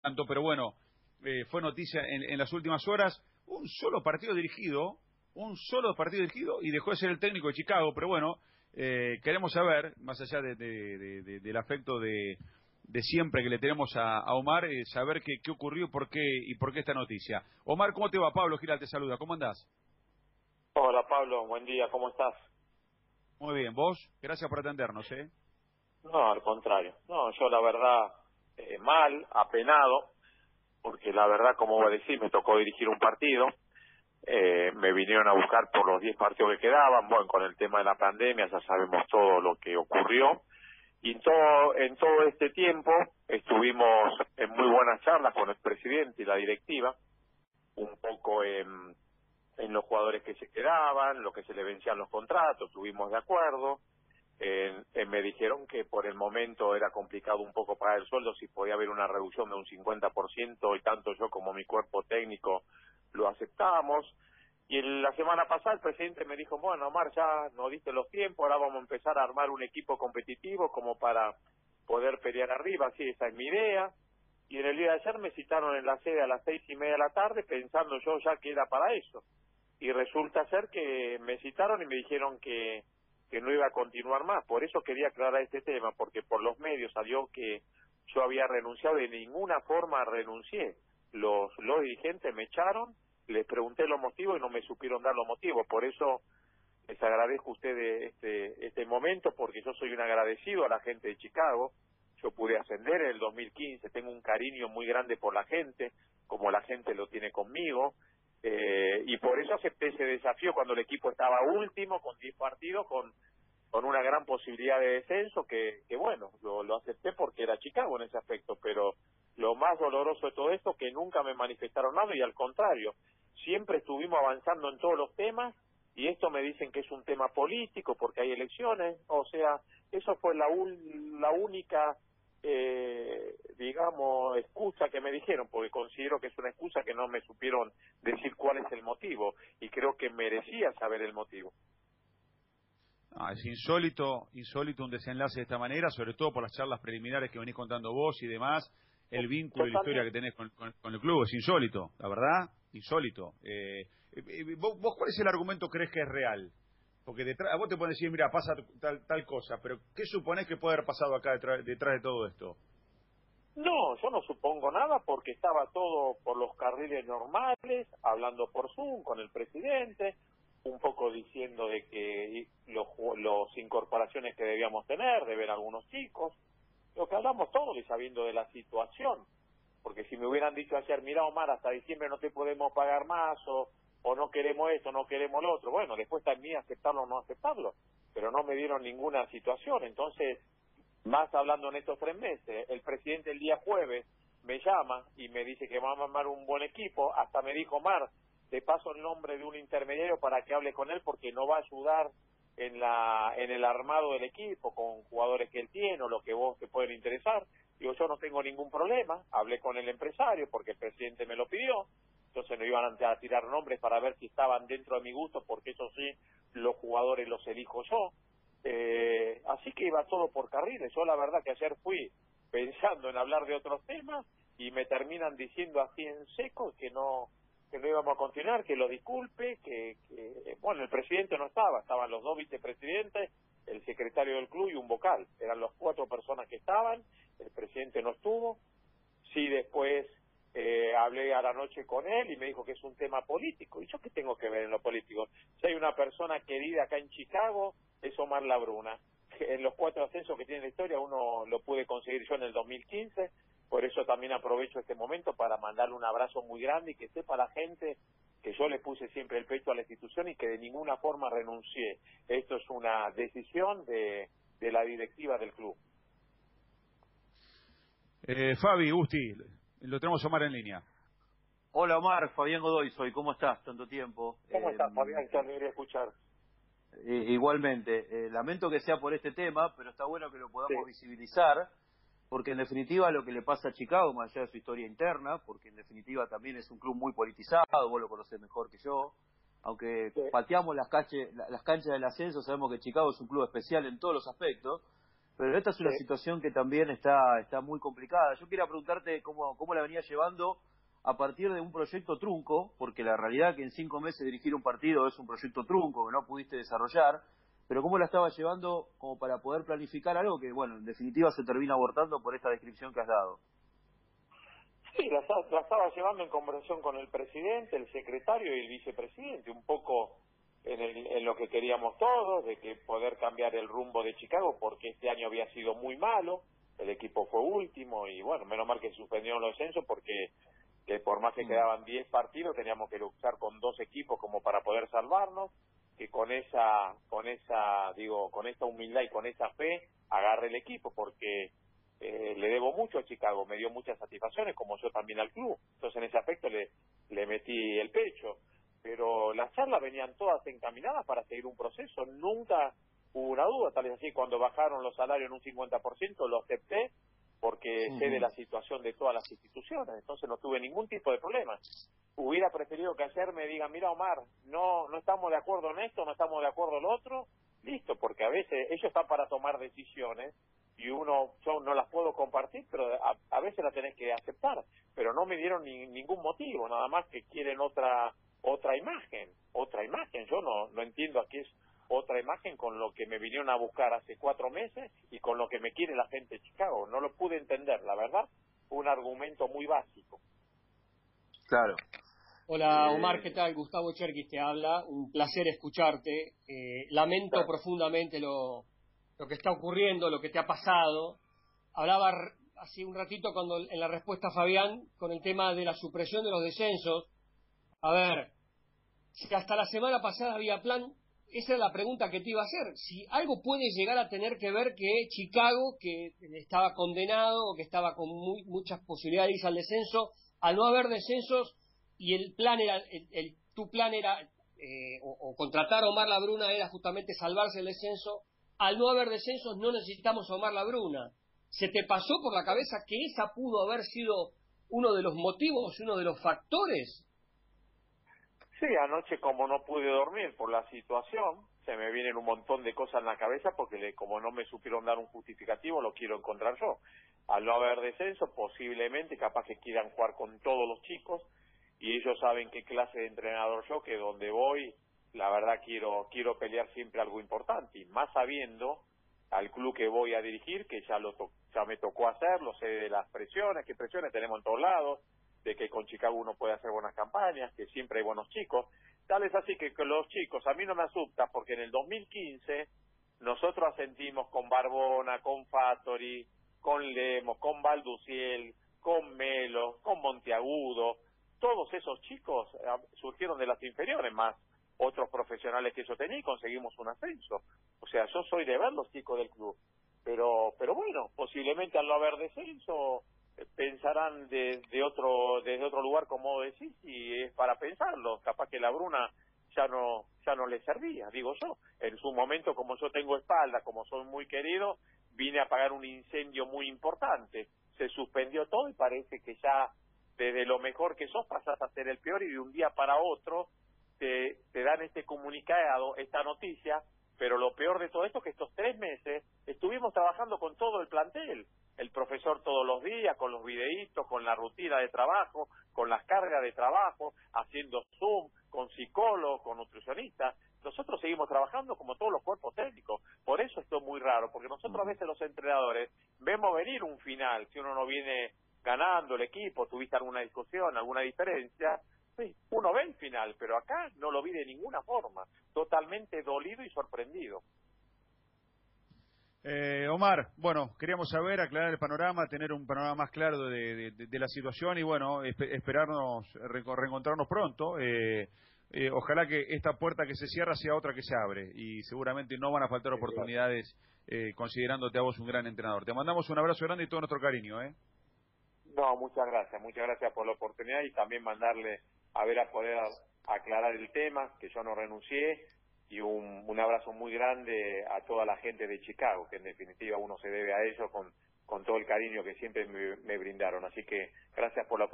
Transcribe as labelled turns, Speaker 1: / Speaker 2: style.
Speaker 1: tanto, pero bueno, eh, fue noticia en, las últimas horas, un solo partido dirigido, un solo partido dirigido y dejó de ser el técnico de Chicago, pero bueno, eh, queremos saber, más allá del afecto de, siempre que le tenemos a, Omar, eh, saber qué, qué ocurrió por qué, y por qué esta noticia. Omar, ¿cómo te va? Pablo Giral te saluda, ¿cómo andás?
Speaker 2: Hola Pablo, buen día, ¿cómo estás?
Speaker 1: Muy bien, ¿vos? Gracias por atendernos, ¿eh?
Speaker 2: No, al contrario. No, yo la verdad, eh, mal, apenado, porque la verdad, como voy a decir, me tocó dirigir un partido. Eh, me vinieron a buscar por los 10 partidos que quedaban. Bueno, con el tema de la pandemia ya sabemos todo lo que ocurrió. Y todo, en todo este tiempo estuvimos en muy buenas charlas con el presidente y la directiva, un poco en, en los jugadores que se quedaban, lo que se le vencían los contratos, estuvimos de acuerdo eh, me dijeron que por el momento era complicado un poco pagar el sueldo, si podía haber una reducción de un 50% y tanto yo como mi cuerpo técnico lo aceptamos. Y la semana pasada el presidente me dijo, bueno, Omar, ya no diste los tiempos, ahora vamos a empezar a armar un equipo competitivo como para poder pelear arriba, sí, esa es mi idea. Y en el día de ayer me citaron en la sede a las seis y media de la tarde pensando yo ya que era para eso. Y resulta ser que me citaron y me dijeron que que no iba a continuar más. Por eso quería aclarar este tema, porque por los medios salió que yo había renunciado, de ninguna forma renuncié. Los, los dirigentes me echaron, les pregunté los motivos y no me supieron dar los motivos. Por eso les agradezco a ustedes este, este momento, porque yo soy un agradecido a la gente de Chicago. Yo pude ascender en el 2015, tengo un cariño muy grande por la gente, como la gente lo tiene conmigo. Eh, y por eso acepté ese desafío cuando el equipo estaba último, con 10 partidos, con, con una gran posibilidad de descenso, que, que bueno, lo, lo acepté porque era Chicago en ese aspecto, pero lo más doloroso de todo esto que nunca me manifestaron nada y al contrario, siempre estuvimos avanzando en todos los temas y esto me dicen que es un tema político porque hay elecciones, o sea, eso fue la, la única eh, digamos, excusa que me dijeron, porque considero que es una excusa que no me supieron decir cuál es el motivo y creo que merecía saber el motivo.
Speaker 1: Ah, es insólito, insólito un desenlace de esta manera, sobre todo por las charlas preliminares que venís contando vos y demás, el vínculo y la historia que tenés con, el club, es insólito, la verdad, insólito. Eh, eh, ¿vos, ¿Vos cuál es el argumento crees que es real? Porque detrás, a vos te pueden decir, mira, pasa tal, tal cosa, pero ¿qué suponés que puede haber pasado acá detrás, detrás de todo esto?
Speaker 2: No, yo no supongo nada porque estaba todo por los carriles normales, hablando por Zoom con el presidente, un poco diciendo de que los, incorporaciones que debíamos tener, de ver algunos chicos, lo que hablamos todos y sabiendo de la situación, porque si me hubieran dicho ayer, mira Omar, hasta diciembre no te podemos pagar más o o no queremos esto, no queremos lo otro. Bueno, después mí aceptarlo o no aceptarlo, pero no me dieron ninguna situación. Entonces, más hablando en estos tres meses, el presidente el día jueves me llama y me dice que va a armar un buen equipo, hasta me dijo, Mar, te paso el nombre de un intermediario para que hable con él porque no va a ayudar en la en el armado del equipo con jugadores que él tiene o lo que vos te pueden interesar. Digo, yo no tengo ningún problema, hablé con el empresario porque el presidente me lo pidió, entonces no iban a tirar nombres para ver si estaban dentro de mi gusto, porque eso sí, los jugadores los elijo yo. Eh, así que iba todo por carriles. Yo la verdad que ayer fui pensando en hablar de otros temas y me terminan diciendo así en seco que no que no íbamos a continuar, que lo disculpe, que, que bueno, el presidente no estaba, estaban los dos vicepresidentes, el secretario del club y un vocal, eran las cuatro personas que estaban, el presidente no estuvo, sí después eh, hablé a la noche con él y me dijo que es un tema político. ¿Y yo qué tengo que ver en lo político? Si hay una persona querida acá en Chicago, es Omar Labruna. En los cuatro ascensos que tiene la historia, uno lo pude conseguir yo en el 2015. Por eso también aprovecho este momento para mandarle un abrazo muy grande y que sepa la gente que yo le puse siempre el pecho a la institución y que de ninguna forma renuncié. Esto es una decisión de, de la directiva del club.
Speaker 1: Eh, Fabi, Gusti, lo tenemos Omar en línea.
Speaker 3: Hola Omar, Fabián Godoy soy. ¿Cómo estás? Tanto tiempo.
Speaker 2: ¿Cómo estás, eh, Fabián? Te alegría escuchar.
Speaker 3: igualmente. Eh, lamento que sea por este tema, pero está bueno que lo podamos visibilizar, porque en definitiva lo que le pasa a Chicago, más allá de su historia interna, porque en definitiva también es un club muy politizado, vos lo conocés mejor que yo, aunque pateamos las, las canchas del ascenso, sabemos que Chicago es un club especial en todos los aspectos, Pero esta es una situación que también está, está muy complicada. Yo quería preguntarte cómo, cómo la venía llevando a partir de un proyecto trunco, porque la realidad que en cinco meses dirigir un partido es un proyecto trunco que no pudiste desarrollar, pero cómo la estaba llevando como para poder planificar algo que, bueno, en definitiva se termina abortando por esta descripción que has dado.
Speaker 2: Sí, la, estaba llevando en conversación con el presidente, el secretario y el vicepresidente, un poco en, en lo que queríamos todos, de que poder cambiar el rumbo de Chicago, porque este año había sido muy malo, el equipo fue último y bueno, menos mal que suspendieron los censos porque que por más que mm. quedaban 10 partidos teníamos que luchar con dos equipos como para poder salvarnos que con esa con esa digo con esta humildad y con esa fe agarre el equipo porque eh, le debo mucho a Chicago me dio muchas satisfacciones como yo también al club entonces en ese aspecto le le metí el pecho pero las charlas venían todas encaminadas para seguir un proceso. Nunca hubo una duda tal vez así cuando bajaron los salarios en un 50% lo acepté porque sé de la situación de todas las instituciones, entonces no tuve ningún tipo de problema. Hubiera preferido que ayer me digan, mira Omar, no no estamos de acuerdo en esto, no estamos de acuerdo en lo otro, listo, porque a veces ellos están para tomar decisiones y uno, yo no las puedo compartir, pero a, veces las tenés que aceptar, pero no me dieron ni, ningún motivo, nada más que quieren otra otra imagen, otra imagen, yo no, no entiendo aquí es otra imagen con lo que me vinieron a buscar hace cuatro meses y con lo que me quiere la gente de Chicago. No lo pude entender, la verdad, un argumento muy básico.
Speaker 3: Claro.
Speaker 4: Hola eh, Omar, ¿qué tal? Gustavo Cherkis te habla, un placer escucharte. Eh, lamento profundamente lo, lo que está ocurriendo, lo que te ha pasado. Hablaba hace un ratito cuando en la respuesta a Fabián con el tema de la supresión de los descensos. A ver, si hasta la semana pasada había plan, esa es la pregunta que te iba a hacer. Si algo puede llegar a tener que ver que Chicago, que estaba condenado o que estaba con muchas posibilidades de irse al descenso, al no haber descensos y el plan era, el, tu plan era, eh, o, contratar a Omar Labruna era justamente salvarse el descenso, al no haber descensos no necesitamos a Omar Labruna. ¿Se te pasó por la cabeza que esa pudo haber sido uno de los motivos, uno de los factores
Speaker 2: Sí, anoche como no pude dormir por la situación, se me vienen un montón de cosas en la cabeza porque como no me supieron dar un justificativo, lo quiero encontrar yo. Al no haber descenso, posiblemente capaz que quieran jugar con todos los chicos y ellos saben qué clase de entrenador yo, que donde voy, la verdad quiero quiero pelear siempre algo importante y más sabiendo al club que voy a dirigir, que ya lo ya me tocó hacerlo, sé de las presiones, qué presiones tenemos en todos lados, de que con Chicago uno puede hacer buenas campañas, que siempre hay buenos chicos. Tal es así que, los chicos, a mí no me asusta porque en el 2015 nosotros asentimos con Barbona, con Fattori, con Lemos, con Balduciel, con Melo, con Monteagudo. Todos esos chicos eh, surgieron de las inferiores, más otros profesionales que yo tenía y conseguimos un ascenso. O sea, yo soy de ver los chicos del club. Pero, pero bueno, posiblemente al no haber descenso pensarán de, de otro desde otro lugar como decís y es para pensarlo. Capaz que la Bruna ya no ya no le servía digo yo. En su momento como yo tengo espalda como soy muy querido vine a apagar un incendio muy importante. Se suspendió todo y parece que ya desde lo mejor que sos pasas a ser el peor y de un día para otro te, te dan este comunicado esta noticia. Pero lo peor de todo esto es que estos tres meses estuvimos trabajando con todo el plantel el profesor todos los días, con los videitos, con la rutina de trabajo, con las cargas de trabajo, haciendo Zoom, con psicólogos, con nutricionistas. Nosotros seguimos trabajando como todos los cuerpos técnicos. Por eso esto es muy raro, porque nosotros a veces los entrenadores vemos venir un final, si uno no viene ganando el equipo, tuviste alguna discusión, alguna diferencia, sí, uno ve el final, pero acá no lo vi de ninguna forma, totalmente dolido y sorprendido.
Speaker 1: Eh, Omar, bueno, queríamos saber, aclarar el panorama, tener un panorama más claro de, la situación y bueno, esperarnos, reencontrarnos pronto. Eh, eh, ojalá que esta puerta que se cierra sea otra que se abre y seguramente no van a faltar oportunidades eh, considerándote a vos un gran entrenador. Te mandamos un abrazo grande y todo nuestro cariño. ¿eh?
Speaker 2: No, muchas gracias, muchas gracias por la oportunidad y también mandarle a ver a poder aclarar el tema, que yo no renuncié y un, un abrazo muy grande a toda la gente de Chicago, que en definitiva uno se debe a ellos con, con todo el cariño que siempre me, me brindaron. Así que gracias por la oportunidad.